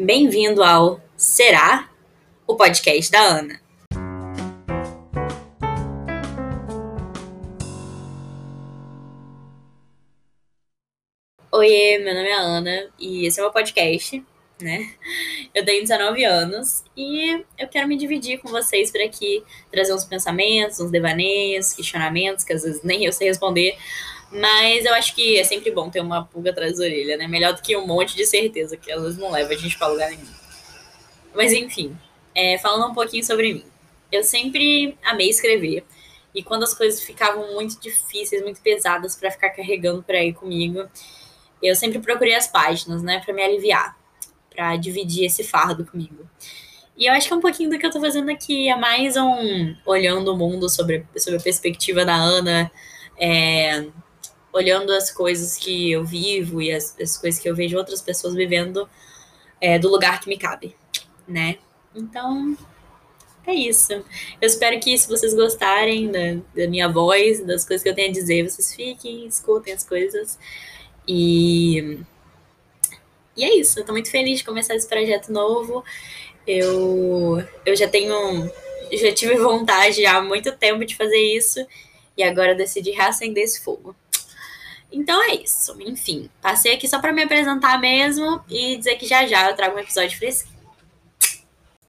Bem-vindo ao Será? O podcast da Ana. Oiê, meu nome é Ana e esse é o meu podcast, né? Eu tenho 19 anos e eu quero me dividir com vocês por aqui, trazer uns pensamentos, uns devaneios, questionamentos que às vezes nem eu sei responder, mas eu acho que é sempre bom ter uma pulga atrás da orelha, né? Melhor do que um monte de certeza, que vezes não leva a gente pra lugar nenhum. Mas enfim, é, falando um pouquinho sobre mim. Eu sempre amei escrever. E quando as coisas ficavam muito difíceis, muito pesadas para ficar carregando por aí comigo, eu sempre procurei as páginas, né, para me aliviar, para dividir esse fardo comigo. E eu acho que é um pouquinho do que eu tô fazendo aqui, é mais um olhando o mundo sobre, sobre a perspectiva da Ana, é, olhando as coisas que eu vivo e as, as coisas que eu vejo outras pessoas vivendo é, do lugar que me cabe, né? Então, é isso. Eu espero que, se vocês gostarem da, da minha voz, das coisas que eu tenho a dizer, vocês fiquem, escutem as coisas. E, e é isso. Eu tô muito feliz de começar esse projeto novo. Eu, eu já tenho. Já tive vontade há muito tempo de fazer isso. E agora decidi reacender esse fogo. Então é isso. Enfim, passei aqui só para me apresentar mesmo e dizer que já já eu trago um episódio fresquinho.